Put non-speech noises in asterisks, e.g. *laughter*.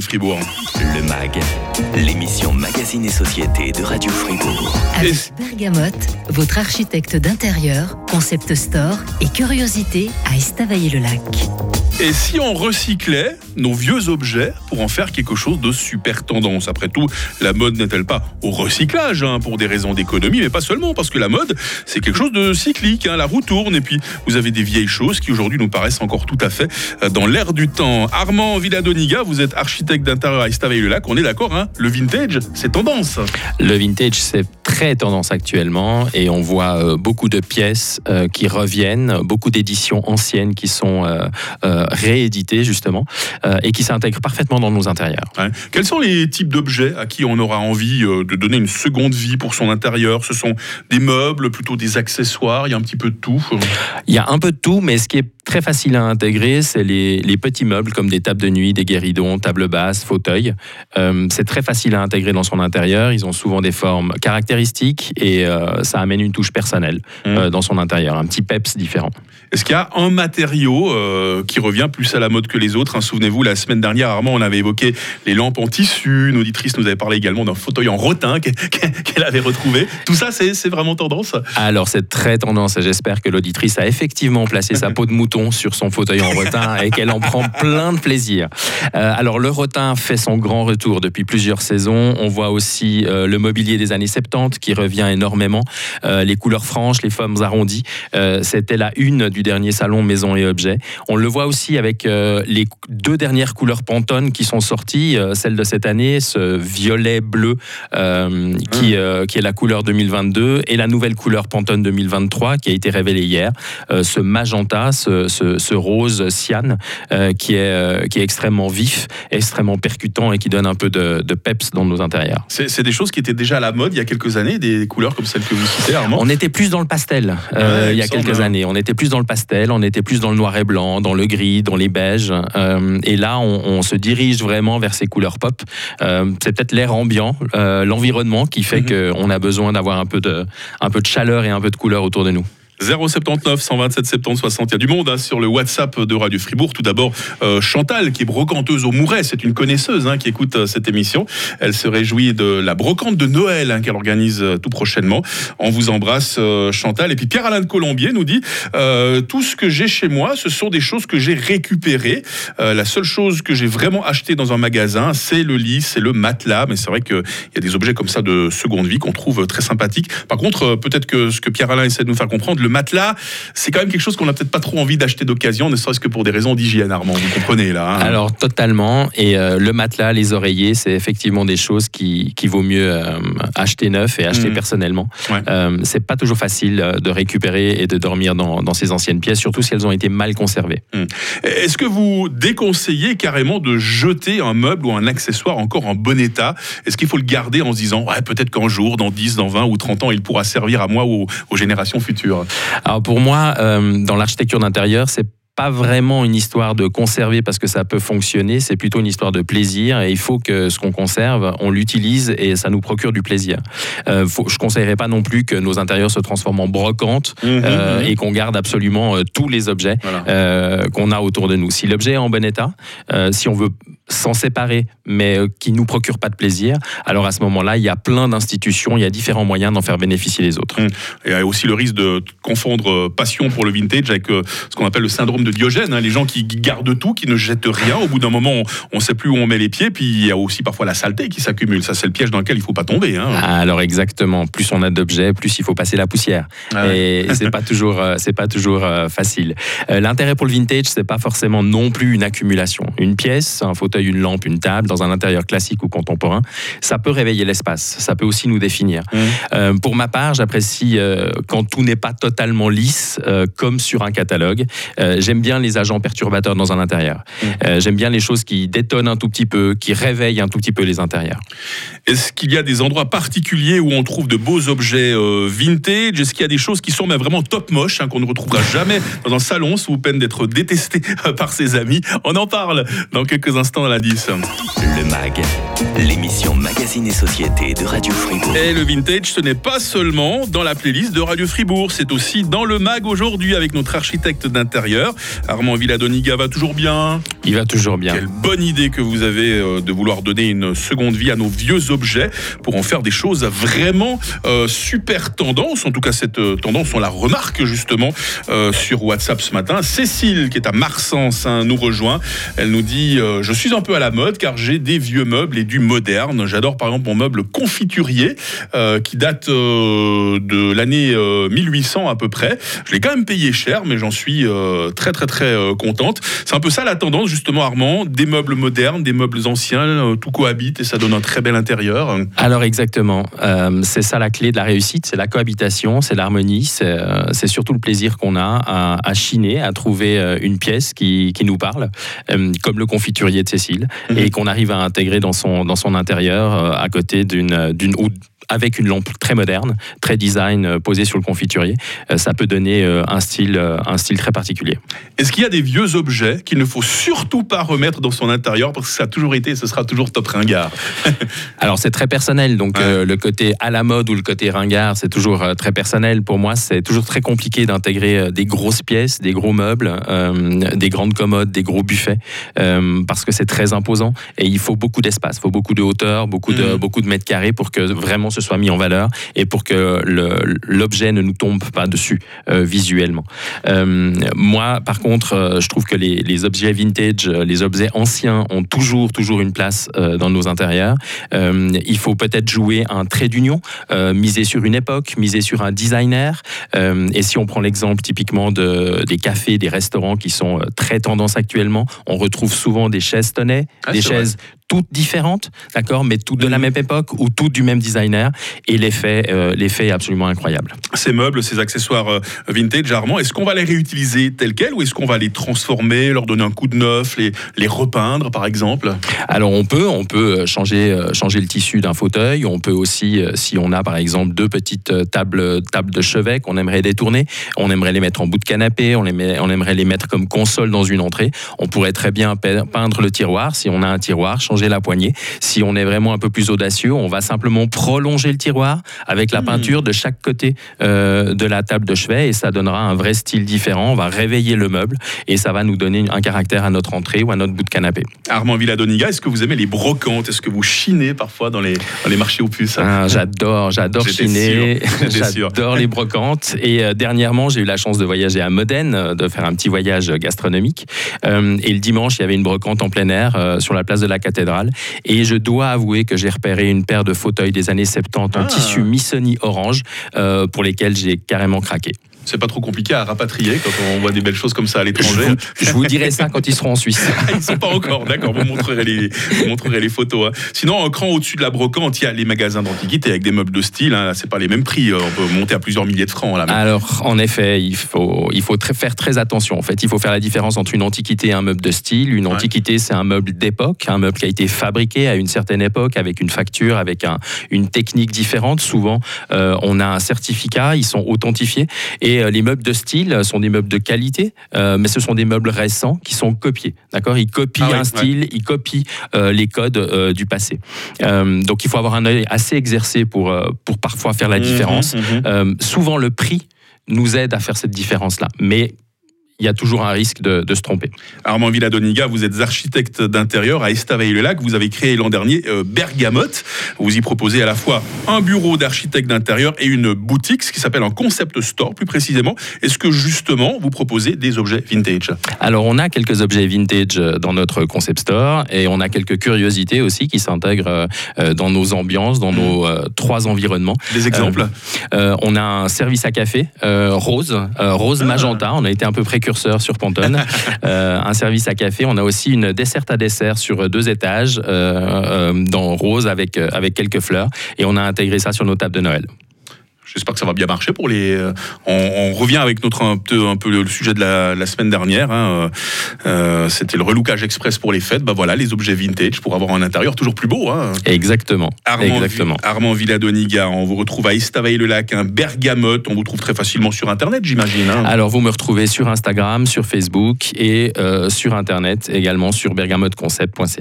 Fribourg. Le MAG, l'émission Magazine et Société de Radio Fribourg. Avec Bergamote, votre architecte d'intérieur, concept store et curiosité à Estavayer-le-Lac. Et si on recyclait nos vieux objets pour en faire quelque chose de super tendance? Après tout, la mode n'est-elle pas au recyclage hein, pour des raisons d'économie, mais pas seulement, parce que la mode, c'est quelque chose de cyclique, hein, la roue tourne, et puis vous avez des vieilles choses qui aujourd'hui nous paraissent encore tout à fait euh, dans l'air du temps. Armand Villadoniga, vous êtes architecte d'intérieur à Estavayer-le-Lac, on est d'accord, hein le vintage, c'est tendance. Le vintage, c'est très tendance actuellement, et on voit euh, beaucoup de pièces euh, qui reviennent, beaucoup d'éditions anciennes qui sont réédité justement euh, et qui s'intègre parfaitement dans nos intérieurs. Quels sont les types d'objets à qui on aura envie euh, de donner une seconde vie pour son intérieur? Ce sont des meubles, plutôt des accessoires, il y a un petit peu de tout Il y a un peu de tout, mais ce qui est très facile à intégrer, c'est les, petits meubles comme des tables de nuit, des guéridons, tables basses, fauteuils. Euh, c'est très facile à intégrer dans son intérieur. Ils ont souvent des formes caractéristiques et ça amène une touche personnelle mmh. dans son intérieur, un petit peps différent. Est-ce qu'il y a un matériau qui revient plus à la mode que les autres. Hein. Souvenez-vous, la semaine dernière, Armand, on avait évoqué les lampes en tissu. Une auditrice nous avait parlé également d'un fauteuil en rotin qu'elle *laughs* avait retrouvé. Tout ça, c'est vraiment tendance Alors, c'est très tendance. J'espère que l'auditrice a effectivement placé sa *laughs* peau de mouton sur son fauteuil en rotin et qu'elle en prend plein de plaisir. Euh, alors, le rotin fait son grand retour depuis plusieurs saisons. On voit aussi euh, le mobilier des années 70 qui revient énormément. Euh, les couleurs franches, les formes arrondies. C'était la une du dernier salon Maison et Objets. On le voit aussi avec euh, les deux dernières couleurs Pantone qui sont sorties, euh, celle de cette année, ce violet bleu euh, qui, ah. qui est la couleur 2022 et la nouvelle couleur Pantone 2023 qui a été révélée hier, ce magenta, ce, ce, rose cyan qui, est, qui est extrêmement vif, extrêmement percutant et qui donne un peu de, de peps dans nos intérieurs. C'est des choses qui étaient déjà à la mode il y a quelques années, des couleurs comme celles que vous citez, Armand? On était plus dans le pastel il y a quelques années. On était plus dans le pastel, on était plus dans le noir et blanc, dans le gris, dans les beiges. Euh, et là, on, se dirige vraiment vers ces couleurs pop. Euh, c'est peut-être l'air ambiant, euh, l'environnement qui fait mhm. qu'on a besoin d'avoir un, peu de, un peu de chaleur et un peu de couleur autour de nous. 079 127 70 60. Il y a du monde hein, sur le WhatsApp de Radio Fribourg. Tout d'abord, euh, Chantal, qui est brocanteuse au Mouret. C'est une connaisseuse hein, qui écoute euh, cette émission. Elle se réjouit de la brocante de Noël hein, qu'elle organise euh, tout prochainement. On vous embrasse, Chantal. Et puis Pierre-Alain de Colombier nous dit Tout ce que j'ai chez moi, ce sont des choses que j'ai récupérées. la seule chose que j'ai vraiment acheté dans un magasin, c'est le lit, c'est le matelas. Mais c'est vrai qu'il y a des objets comme ça de seconde vie qu'on trouve très sympathiques. Par contre, peut-être que ce que Pierre-Alain essaie de nous faire comprendre, matelas, c'est quand même quelque chose qu'on n'a peut-être pas trop envie d'acheter d'occasion, ne serait-ce que pour des raisons d'hygiène, Armand. Vous comprenez là hein Alors totalement. Et euh, le matelas, les oreillers, c'est effectivement des choses qui, qui vaut mieux euh, acheter neuf et acheter mmh. personnellement. Euh, c'est pas toujours facile de récupérer et de dormir dans, dans, ces anciennes pièces, surtout si elles ont été mal conservées. Mmh. Est-ce que vous déconseillez carrément de jeter un meuble ou un accessoire encore en bon état? Est-ce qu'il faut le garder en se disant ouais, peut-être qu'un jour, dans 10, dans 20 ou 30 ans, il pourra servir à moi ou aux générations futures? Alors pour moi, euh, dans l'architecture d'intérieur, c'est pas vraiment une histoire de conserver parce que ça peut fonctionner, c'est plutôt une histoire de plaisir et il faut que ce qu'on conserve, on l'utilise et ça nous procure du plaisir. Euh, faut, je conseillerais pas non plus que nos intérieurs se transforment en brocante mhm, euh, mhm. et qu'on garde absolument euh, tous les objets qu'on a autour de nous. Si l'objet est en bon état, si on veut s'en séparer, mais qui nous procure pas de plaisir, alors à ce moment-là, il y a plein d'institutions, il y a différents moyens d'en faire bénéficier les autres. Et il y a aussi le risque de confondre passion pour le vintage avec ce qu'on appelle le syndrome de Diogène, hein, les gens qui gardent tout, qui ne jettent rien. Au bout d'un moment, on ne sait plus où on met les pieds. Puis il y a aussi parfois la saleté qui s'accumule. Ça, c'est le piège dans lequel il ne faut pas tomber. Hein. Alors exactement. Plus on a d'objets, plus il faut passer la poussière. Ah Et *laughs* c'est pas toujours, euh, c'est pas toujours euh, facile. Euh, l'intérêt pour le vintage, c'est pas forcément non plus une accumulation. Une pièce, un fauteuil, une lampe, une table, dans un intérieur classique ou contemporain, ça peut réveiller l'espace. Ça peut aussi nous définir. Mmh. pour ma part, j'apprécie quand tout n'est pas totalement lisse, comme sur un catalogue. J'aime bien les agents perturbateurs dans un intérieur. Mmh. Euh, j'aime bien les choses qui détonnent un tout petit peu, qui réveillent un tout petit peu les intérieurs. Est-ce qu'il y a des endroits particuliers où on trouve de beaux objets euh, vintage? Est-ce qu'il y a des choses qui sont mais vraiment top moches, hein, qu'on ne retrouvera jamais dans un salon sous peine d'être détesté par ses amis? On en parle dans quelques instants la 10. Le MAG, l'émission Magazine et Société de Radio Fribourg. Et le vintage, ce n'est pas seulement dans la playlist de Radio Fribourg, c'est aussi dans le mag aujourd'hui avec notre architecte d'intérieur. Armand Villadoniga va toujours bien? Il va toujours bien. Quelle bonne idée que vous avez euh, de vouloir donner une seconde vie à nos vieux objets pour en faire des choses vraiment euh, super tendances. En tout cas, cette euh, tendance, on la remarque justement euh, sur WhatsApp ce matin. Cécile, qui est à Marsens, hein, nous rejoint. Elle nous dit euh, Je suis un peu à la mode car j'ai des vieux meubles et du moderne. J'adore par exemple mon meuble confiturier euh, qui date euh, de l'année euh, 1800 à peu près. Je l'ai quand même payé cher, mais j'en suis euh, très très très euh, contente. C'est un peu ça la tendance justement, Armand. Des meubles modernes, des meubles anciens, euh, tout cohabite et ça donne un très bel intérieur. Alors exactement, Euh, c'est ça la clé de la réussite, c'est la cohabitation, c'est l'harmonie, c'est euh, surtout le plaisir qu'on a à, chiner, à trouver euh, une pièce qui, qui nous parle, euh, comme le confiturier de Cécile, Mhm. et qu'on arrive à intégrer dans son, dans son intérieur euh, à côté d'une d'une ou avec une lampe très moderne, très design euh, posée sur le confiturier, Euh, ça peut donner euh, un style, un style très particulier. Est-ce qu'il y a des vieux objets qu'il ne faut surtout pas remettre dans son intérieur parce que ça a toujours été et ce sera toujours top ringard? *laughs* Alors c'est très personnel, donc Ouais. euh, le côté à la mode ou le côté ringard, c'est toujours euh, très personnel. Pour moi, c'est toujours très compliqué d'intégrer euh, des grosses pièces, des gros meubles, des grandes commodes, des gros buffets, parce que c'est très imposant et il faut beaucoup d'espace, il faut beaucoup de hauteur, beaucoup de Mhm. beaucoup de mètres carrés pour que vraiment ce soit mis en valeur et pour que l'objet ne nous tombe pas dessus euh, visuellement. Euh, moi, par contre, euh, je trouve que les, les objets vintage, les objets anciens ont toujours toujours une place dans nos intérieurs. Il faut peut-être jouer un trait d'union, miser sur une époque, miser sur un designer. Et si on prend l'exemple typiquement de, des cafés, des restaurants qui sont très tendance actuellement, on retrouve souvent des chaises tonnet, Ah, des vrai. Toutes différentes, d'accord, mais toutes de la même époque ou toutes du même designer. Et l'effet, euh, l'effet est absolument incroyable. Ces meubles, ces accessoires euh, vintage, Armand, est-ce qu'on va les réutiliser tels quels ou est-ce qu'on va les transformer, leur donner un coup de neuf, les, les repeindre par exemple? Alors on peut, on peut euh, changer, changer le tissu d'un fauteuil. On peut aussi, si on a par exemple deux petites tables, tables de chevet qu'on aimerait détourner, on aimerait les mettre en bout de canapé, on, les met- on aimerait les mettre comme console dans une entrée. On pourrait très bien pe- peindre le tiroir si on a un tiroir, changer la poignée. Si on est vraiment un peu plus audacieux, on va simplement prolonger le tiroir avec la Hmm. peinture de chaque côté euh, de la table de chevet et ça donnera un vrai style différent. On va réveiller le meuble et ça va nous donner un caractère à notre entrée ou à notre bout de canapé. Armand Villadoniga, est-ce que vous aimez les brocantes? Est-ce que vous chinez parfois dans les, dans les marchés aux puces? Ah, j'adore, j'adore chiner, *laughs* j'adore les brocantes. Et euh, dernièrement, j'ai eu la chance de voyager à Modène, euh, de faire un petit voyage gastronomique. Euh, et le dimanche, il y avait une brocante en plein air sur la place de la cathédrale. Et je dois avouer que j'ai repéré une paire de fauteuils des années 70 en Ah. tissu Missoni orange, euh, pour lesquels j'ai carrément craqué. C'est pas trop compliqué à rapatrier quand on voit des belles choses comme ça à l'étranger. Je vous dirai ça quand ils seront en Suisse. *laughs* Ah, Ils sont pas encore, d'accord. Vous montrerez les, vous montrerez les photos. hein. Sinon, un cran au-dessus de la brocante, il y a les magasins d'antiquité avec des meubles de style. Hein. C'est pas les mêmes prix. On peut monter à plusieurs milliers de francs là. Alors, en effet, il faut, il faut très- faire très attention. En fait, il faut faire la différence entre une antiquité et un meuble de style. Une Ouais. antiquité, c'est un meuble d'époque, un meuble qui a été fabriqué à une certaine époque avec une facture, avec un- une technique différente. Souvent, euh, on a un certificat, ils sont authentifiés. Et euh, les meubles de style sont des meubles de qualité, euh, mais ce sont des meubles récents qui sont copiés. D'accord? Ils copient Ah ouais, un style, ils copient euh, les codes euh, du passé. Euh, donc, il faut avoir un œil assez exercé pour, euh, pour parfois faire la Mhm, différence. mhm. Euh, souvent, le prix nous aide à faire cette différence-là. Mais il y a toujours un risque de, de se tromper. Armand Villadoniga, vous êtes architecte d'intérieur à Estavayer-le-Lac. Vous avez créé l'an dernier euh, Bergamote. Vous y proposez à la fois un bureau d'architecte d'intérieur et une boutique, ce qui s'appelle un concept store plus précisément. Est-ce que justement vous proposez des objets vintage? Alors, on a quelques objets vintage euh, dans notre concept store et on a quelques curiosités aussi qui s'intègrent euh, euh, dans nos ambiances, dans nos euh, trois environnements. Des exemples? Euh, on a un service à café rose, rose Ah. magenta. On a été un peu précurseur sur Pantone. *laughs* Euh, un service à café. On a aussi une desserte à dessert sur deux étages euh, euh, dans rose avec avec quelques fleurs et on a intégré ça sur nos tables de Noël. J'espère que ça va bien marcher pour les. euh, On, on revient avec notre un peu, un peu le sujet de la, la semaine dernière. hein, euh, euh, C'était le relookage express pour les fêtes. Bah voilà, les objets vintage pour avoir un intérieur toujours plus beau. Hein. Exactement. Armand, Exactement. Armand Villadoniga, on vous retrouve à Estavayer-le-Lac, un Bergamote. On vous trouve très facilement sur Internet, j'imagine. hein. Alors, vous me retrouvez sur Instagram, sur Facebook et euh, sur Internet également sur bergamoteconcept.ch.